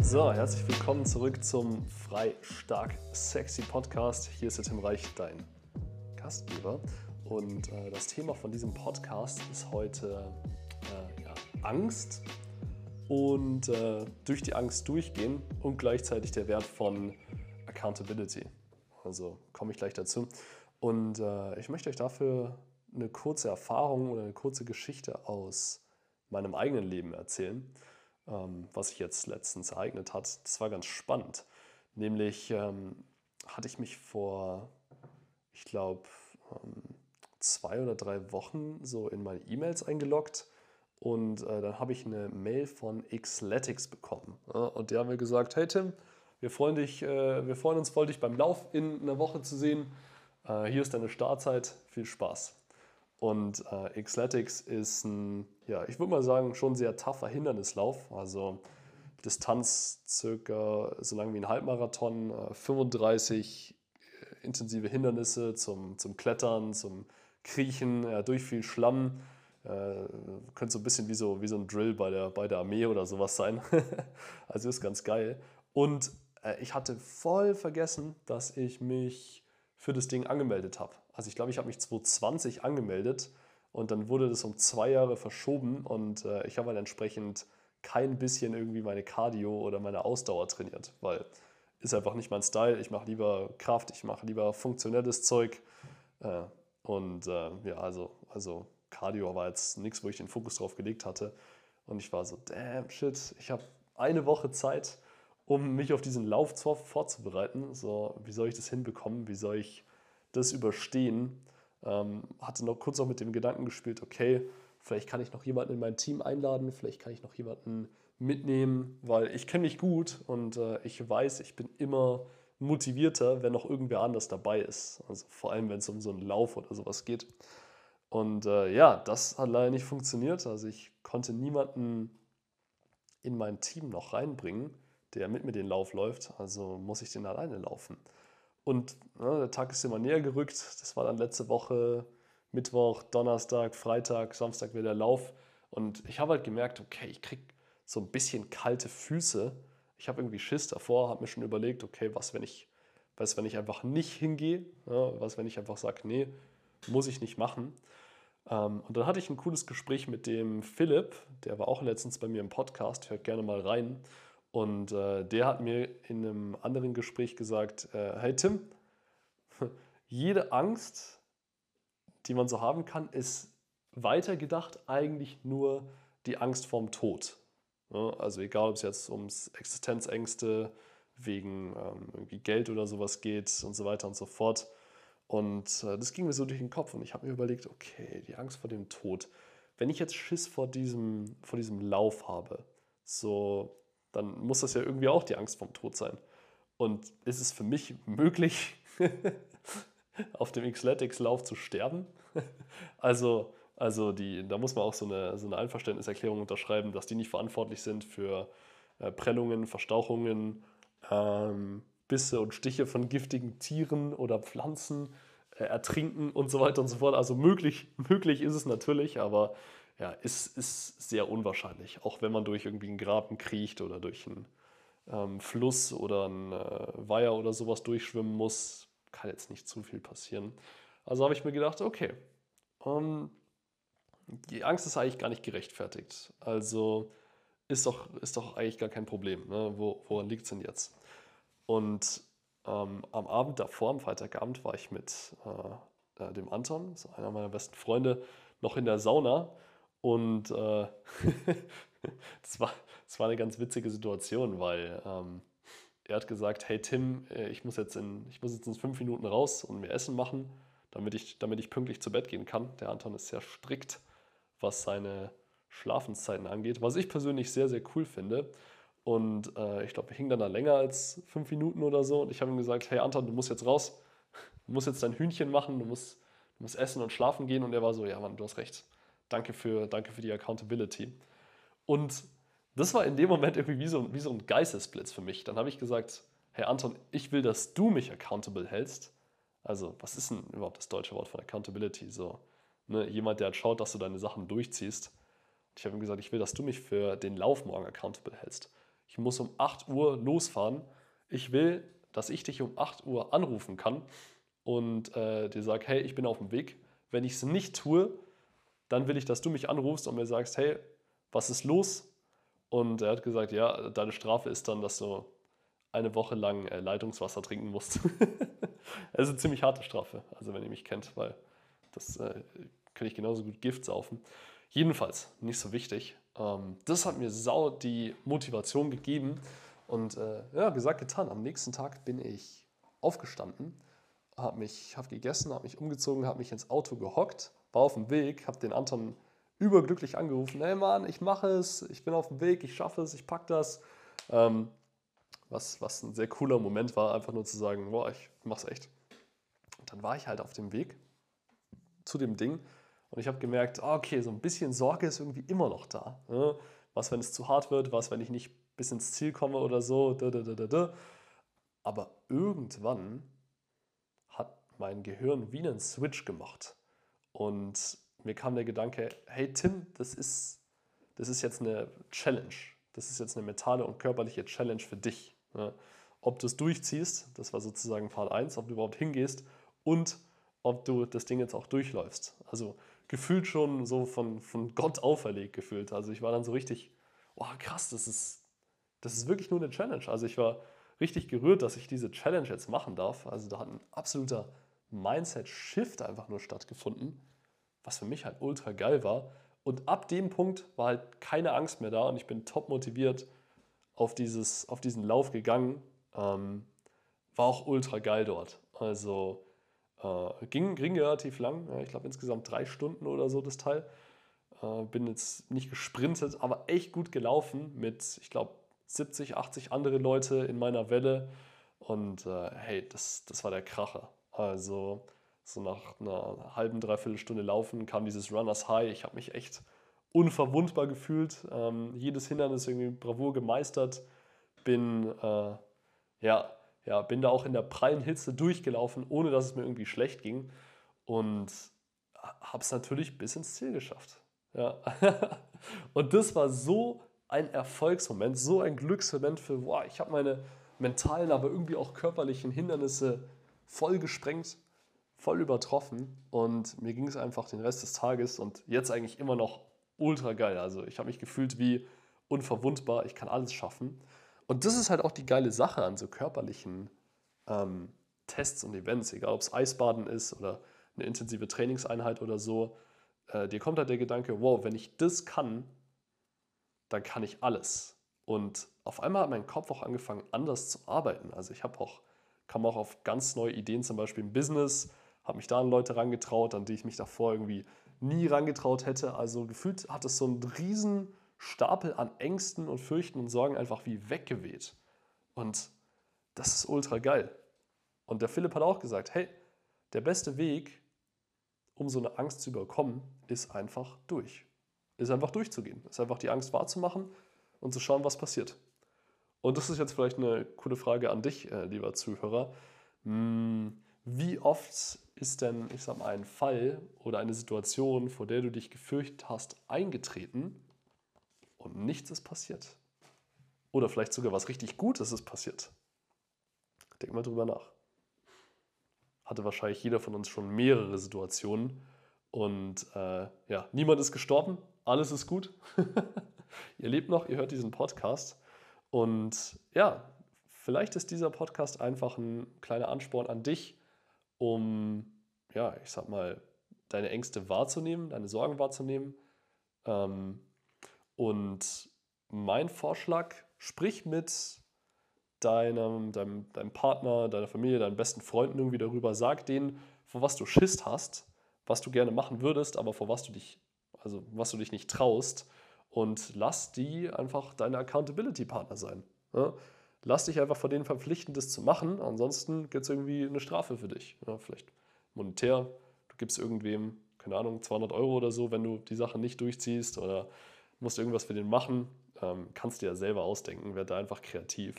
So, herzlich willkommen zurück zum Frei Stark Sexy Podcast. Hier ist der Tim Reich, dein Gastgeber. Und äh, das Thema von diesem Podcast ist heute äh, ja, Angst und äh, durch die Angst durchgehen und gleichzeitig der Wert von Accountability. Also komme ich gleich dazu. Und äh, ich möchte euch dafür eine kurze Erfahrung oder eine kurze Geschichte aus meinem eigenen Leben erzählen ähm, was sich jetzt letztens ereignet hat. Das war ganz spannend. Nämlich ähm, hatte ich mich vor, ich glaube, ähm, zwei oder drei Wochen so in meine E-Mails eingeloggt und äh, dann habe ich eine Mail von Xletics bekommen. Ja, und die haben mir gesagt, hey Tim, wir freuen, dich, äh, wir freuen uns voll, dich beim Lauf in einer Woche zu sehen. Äh, hier ist deine Startzeit, viel Spaß. Und äh, Xletics ist ein, ja, ich würde mal sagen, schon sehr tougher Hindernislauf. Also Distanz circa so lang wie ein Halbmarathon, äh, 35 äh, intensive Hindernisse zum, zum Klettern, zum Kriechen, äh, durch viel Schlamm. Äh, könnte so ein bisschen wie so, wie so ein Drill bei der, bei der Armee oder sowas sein. also ist ganz geil. Und äh, ich hatte voll vergessen, dass ich mich für das Ding angemeldet habe. Also ich glaube, ich habe mich 2020 angemeldet und dann wurde das um zwei Jahre verschoben und äh, ich habe halt entsprechend kein bisschen irgendwie meine Cardio oder meine Ausdauer trainiert, weil ist einfach nicht mein Style. Ich mache lieber Kraft, ich mache lieber funktionelles Zeug. Äh, und äh, ja, also, also Cardio war jetzt nichts, wo ich den Fokus drauf gelegt hatte. Und ich war so, damn shit, ich habe eine Woche Zeit, um mich auf diesen Lauf vorzubereiten. So, wie soll ich das hinbekommen? Wie soll ich das überstehen. Ähm, hatte noch kurz auch mit dem Gedanken gespielt, okay, vielleicht kann ich noch jemanden in mein Team einladen, vielleicht kann ich noch jemanden mitnehmen, weil ich kenne mich gut und äh, ich weiß, ich bin immer motivierter, wenn noch irgendwer anders dabei ist. Also vor allem, wenn es um so einen Lauf oder sowas geht. Und äh, ja, das hat leider nicht funktioniert. Also ich konnte niemanden in mein Team noch reinbringen, der mit mir den Lauf läuft. Also muss ich den alleine laufen. Und ne, der Tag ist immer näher gerückt. Das war dann letzte Woche, Mittwoch, Donnerstag, Freitag, Samstag wieder der Lauf. Und ich habe halt gemerkt, okay, ich kriege so ein bisschen kalte Füße. Ich habe irgendwie Schiss davor, habe mir schon überlegt, okay, was, wenn ich, was, wenn ich einfach nicht hingehe? Ja, was, wenn ich einfach sage, nee, muss ich nicht machen? Ähm, und dann hatte ich ein cooles Gespräch mit dem Philipp, der war auch letztens bei mir im Podcast, hört gerne mal rein. Und äh, der hat mir in einem anderen Gespräch gesagt, äh, hey Tim, jede Angst, die man so haben kann, ist weitergedacht eigentlich nur die Angst vorm Tod. Ja, also egal, ob es jetzt ums Existenzängste wegen ähm, Geld oder sowas geht und so weiter und so fort. Und äh, das ging mir so durch den Kopf und ich habe mir überlegt, okay, die Angst vor dem Tod. Wenn ich jetzt Schiss vor diesem, vor diesem Lauf habe, so dann muss das ja irgendwie auch die Angst vom Tod sein. Und ist es für mich möglich, auf dem Xletics-Lauf zu sterben? also, also die, da muss man auch so eine, so eine Einverständniserklärung unterschreiben, dass die nicht verantwortlich sind für äh, Prellungen, Verstauchungen, ähm, Bisse und Stiche von giftigen Tieren oder Pflanzen, äh, Ertrinken und so weiter und so fort. Also möglich, möglich ist es natürlich, aber ja, ist, ist sehr unwahrscheinlich. Auch wenn man durch irgendwie einen Graben kriecht oder durch einen ähm, Fluss oder einen äh, Weiher oder sowas durchschwimmen muss, kann jetzt nicht zu viel passieren. Also habe ich mir gedacht, okay, ähm, die Angst ist eigentlich gar nicht gerechtfertigt. Also ist doch, ist doch eigentlich gar kein Problem. Ne? Wo, woran liegt es denn jetzt? Und ähm, am Abend davor, am Freitagabend, war ich mit äh, äh dem Anton, einer meiner besten Freunde, noch in der Sauna und äh, das, war, das war eine ganz witzige Situation, weil ähm, er hat gesagt, hey Tim, äh, ich muss, jetzt in, ich muss jetzt in fünf Minuten raus und mir Essen machen, damit ich, damit ich pünktlich zu Bett gehen kann. Der Anton ist sehr strikt, was seine Schlafenszeiten angeht, was ich persönlich sehr, sehr cool finde. Und äh, ich glaube, wir hingen dann da länger als fünf Minuten oder so. Und ich habe ihm gesagt, hey Anton, du musst jetzt raus, du musst jetzt dein Hühnchen machen, du musst, du musst essen und schlafen gehen. Und er war so, ja Mann, du hast recht danke für, danke für die Accountability. Und das war in dem Moment irgendwie wie so, wie so ein Geistesblitz für mich. Dann habe ich gesagt, hey Anton, ich will, dass du mich accountable hältst. Also, was ist denn überhaupt das deutsche Wort von Accountability? So, ne, jemand, der halt schaut, dass du deine Sachen durchziehst. Ich habe ihm gesagt, ich will, dass du mich für den Lauf morgen accountable hältst. ich muss um 8 Uhr losfahren. Ich will, dass ich dich um 8 Uhr anrufen kann und äh, dir sage, hey, ich bin auf dem Weg. Wenn ich es nicht tue, dann will ich, dass du mich anrufst und mir sagst, hey, was ist los? Und er hat gesagt, ja, deine Strafe ist dann, dass du eine Woche lang äh, Leitungswasser trinken musst. das ist eine ziemlich harte Strafe, also wenn ihr mich kennt, weil das äh, kann ich genauso gut Gift saufen. Jedenfalls, nicht so wichtig. Ähm, das hat mir sau die Motivation gegeben und äh, ja, gesagt, getan. Am nächsten Tag bin ich aufgestanden, habe mich hab gegessen, habe mich umgezogen, habe mich ins Auto gehockt, war auf dem Weg, habe den Anton überglücklich angerufen, hey Mann, ich mache es, ich bin auf dem Weg, ich schaffe es, ich packe das. Ähm, was, was ein sehr cooler Moment war, einfach nur zu sagen, boah, ich mach's echt. Und dann war ich halt auf dem Weg zu dem Ding und ich habe gemerkt, ah, okay, so ein bisschen Sorge ist irgendwie immer noch da. Ne? Was, wenn es zu hart wird, was, wenn ich nicht bis ins Ziel komme oder so. Aber irgendwann hat mein Gehirn wie einen Switch gemacht. Und mir kam der Gedanke, hey Tim, das ist, das ist jetzt eine Challenge. Das ist jetzt eine mentale und körperliche Challenge für dich. Ne? Ob du es durchziehst, das war sozusagen Part 1, ob du überhaupt hingehst und ob du das Ding jetzt auch durchläufst. Also gefühlt schon so von, von Gott auferlegt gefühlt. Also ich war dann so richtig, oh krass, das ist, das ist wirklich nur eine Challenge. Also ich war richtig gerührt, dass ich diese Challenge jetzt machen darf. Also da hat ein absoluter Mindset-Shift einfach nur stattgefunden, was für mich halt ultra geil war. Und ab dem Punkt war halt keine Angst mehr da und ich bin top motiviert auf, dieses, auf diesen Lauf gegangen. Ähm, war auch ultra geil dort. Also äh, ging, ging relativ lang, ich glaube insgesamt drei Stunden oder so das Teil. Äh, bin jetzt nicht gesprintet, aber echt gut gelaufen mit, ich glaube, 70, 80 andere Leute in meiner Welle. Und äh, hey, das, das war der Kracher. Also so nach einer halben, dreiviertel Stunde Laufen kam dieses Runners High. Ich habe mich echt unverwundbar gefühlt, ähm, jedes Hindernis irgendwie Bravour gemeistert, bin äh, ja, ja, bin da auch in der prallen Hitze durchgelaufen, ohne dass es mir irgendwie schlecht ging und habe es natürlich bis ins Ziel geschafft. Ja. und das war so ein Erfolgsmoment, so ein Glücksmoment für, wow, ich habe meine mentalen, aber irgendwie auch körperlichen Hindernisse voll gesprengt, voll übertroffen und mir ging es einfach den Rest des Tages und jetzt eigentlich immer noch ultra geil. Also ich habe mich gefühlt wie unverwundbar, ich kann alles schaffen. Und das ist halt auch die geile Sache an so körperlichen ähm, Tests und Events, egal ob es Eisbaden ist oder eine intensive Trainingseinheit oder so. Äh, dir kommt halt der Gedanke, wow, wenn ich das kann, dann kann ich alles. Und auf einmal hat mein Kopf auch angefangen, anders zu arbeiten. Also ich habe auch, kam auch auf ganz neue Ideen, zum Beispiel im Business, habe mich da an Leute rangetraut, an die ich mich davor irgendwie nie rangetraut hätte. Also gefühlt hat es so einen riesen Stapel an Ängsten und Fürchten und Sorgen einfach wie weggeweht. Und das ist ultra geil. Und der Philipp hat auch gesagt, hey, der beste Weg, um so eine Angst zu überkommen, ist einfach durch. Ist einfach durchzugehen. Ist einfach die Angst wahrzumachen und zu schauen, was passiert. Und das ist jetzt vielleicht eine coole Frage an dich, äh, lieber Zuhörer. Hm, wie oft ist denn, ich sag mal, ein Fall oder eine Situation, vor der du dich gefürchtet hast, eingetreten und nichts ist passiert. Oder vielleicht sogar was richtig Gutes ist passiert. Denk mal drüber nach. Hatte wahrscheinlich jeder von uns schon mehrere Situationen und äh, ja, niemand ist gestorben, alles ist gut. ihr lebt noch, ihr hört diesen Podcast und ja, vielleicht ist dieser Podcast einfach ein kleiner Ansporn an dich, um, ja, ich sag mal, deine Ängste wahrzunehmen, deine Sorgen wahrzunehmen, ähm, und mein Vorschlag, sprich mit deinem, deinem, deinem Partner, deiner Familie, deinen besten Freunden irgendwie darüber, sag denen, vor was du Schiss hast, was du gerne machen würdest, aber vor was du dich, also was du dich nicht traust. Und lass die einfach deine Accountability-Partner sein. Ja? Lass dich einfach vor denen verpflichten, das zu machen. Ansonsten gibt es irgendwie eine Strafe für dich. Ja? Vielleicht monetär, du gibst irgendwem, keine Ahnung, 200 Euro oder so, wenn du die Sache nicht durchziehst oder musst irgendwas für den machen, ähm, kannst dir ja selber ausdenken, werd da einfach kreativ.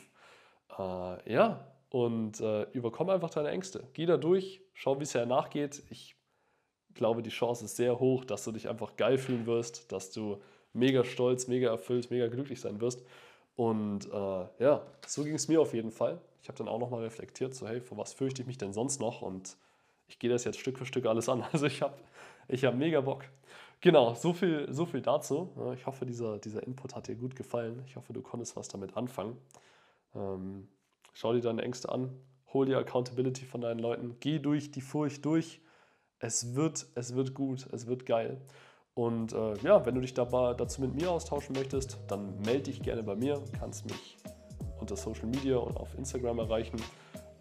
Äh, ja, und äh, überkomm einfach deine Ängste. Geh da durch, schau, wie es ja nachgeht. Ich glaube, die Chance ist sehr hoch, dass du dich einfach geil fühlen wirst, dass du mega stolz, mega erfüllt, mega glücklich sein wirst. Und äh, ja, so ging es mir auf jeden Fall. Ich habe dann auch nochmal reflektiert, so hey, vor was fürchte ich mich denn sonst noch? Und ich gehe das jetzt Stück für Stück alles an. Also ich habe ich hab mega Bock. Genau, so viel, so viel dazu. Ich hoffe, dieser, dieser Input hat dir gut gefallen. Ich hoffe, du konntest was damit anfangen. Ähm, schau dir deine Ängste an, hol dir Accountability von deinen Leuten, geh durch die Furcht durch. Es wird, es wird gut, es wird geil. Und äh, ja, wenn du dich dabei, dazu mit mir austauschen möchtest, dann melde dich gerne bei mir. Kannst mich unter Social Media und auf Instagram erreichen.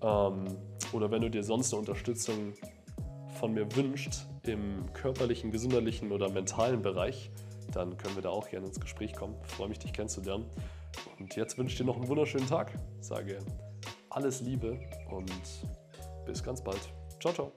Ähm, oder wenn du dir sonst eine Unterstützung von mir wünscht im körperlichen, gesundheitlichen oder mentalen Bereich, dann können wir da auch gerne ins Gespräch kommen. Ich freue mich, dich kennenzulernen. Und jetzt wünsche ich dir noch einen wunderschönen Tag. Sage alles Liebe und bis ganz bald. Ciao, ciao.